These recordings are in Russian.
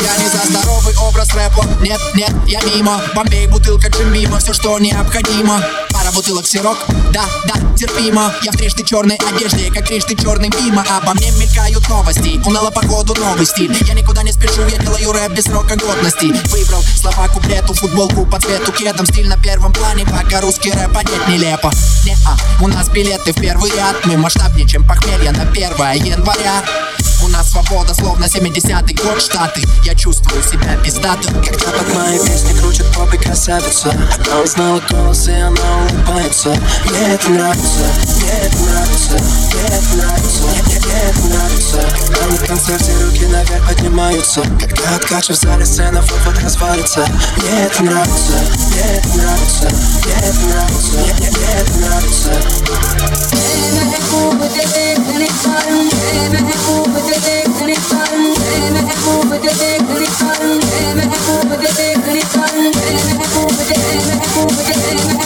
Я не за образ рэпа. Нет, нет, я мимо. Бомбей, бутылка, джим мимо Все, что необходимо бутылок сирок, да, да, терпимо. Я в трижды черной одежде, как трижды черный мимо Обо мне мелькают новости. Уныло походу новый стиль Я никуда не спешу, я делаю рэп без срока годности. Выбрал слова куплету, футболку по цвету кедом Стиль на первом плане, пока русский рэп одет нелепо. Не -а, у нас билеты в первый ряд. Мы масштабнее, чем похмелье на 1 января нас свобода, словно 70-й год Штаты. Я чувствую себя пиздатым Когда под мои песни крутит попы красавица. Она узнала голос и она улыбается. Мне это нравится, мне это нравится, мне это нравится, мне, мне это нравится. Когда на концерте руки наверх поднимаются. Когда откачу в зале сцена вот-вот развалится. Мне это нравится, мне это нравится, мне это нравится, мне, мне, мне это нравится. Мне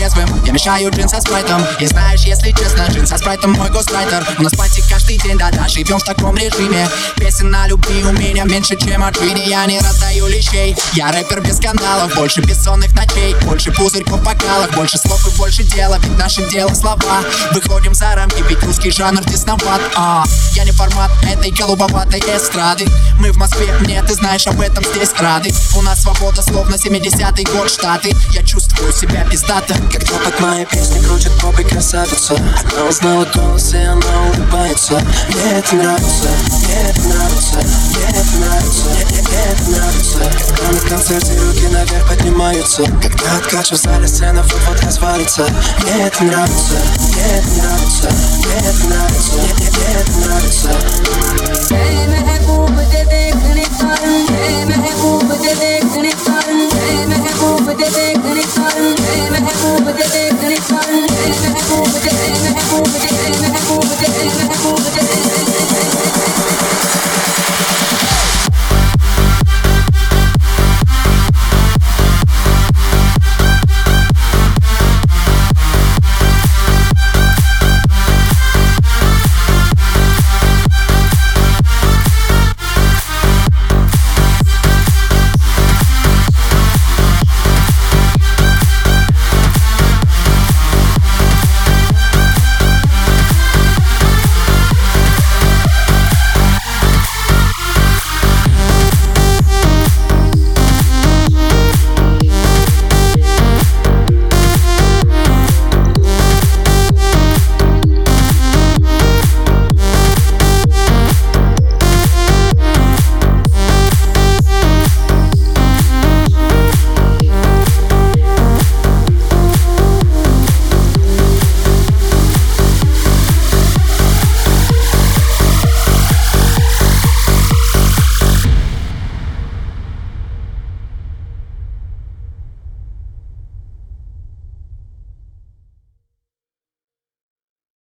трезвым. Я мешаю джин со спрайтом И знаешь, если честно, джин со спрайтом мой гострайтер У нас пати каждый день, да-да, живем в таком режиме. Песен на любви у меня меньше, чем от Джинни Я не раздаю лещей. Я рэпер без скандалов Больше бессонных ночей. Больше пузырьков в бокалах Больше слов и больше дела. Ведь наше дело слова. Выходим за рамки, ведь русский жанр тесноват. А, Я не формат этой голубоватой эстрады. Мы в Москве, мне ты знаешь об этом здесь рады. У нас свобода, словно 70-й год Штаты. Я чувствую себя пиздато. Когда под мои песни крутит попы красавица. Она узнала голос и она улыбается. Мне это нравится, мне это нравится, мне это нравится, мне, мне это нравится. Когда на концерте руки наверх поднимаются. Когда откачу в зале сцена вот-вот развалится. Мне это нравится, мне это нравится, महबूब दे देखने कारण महबूब दे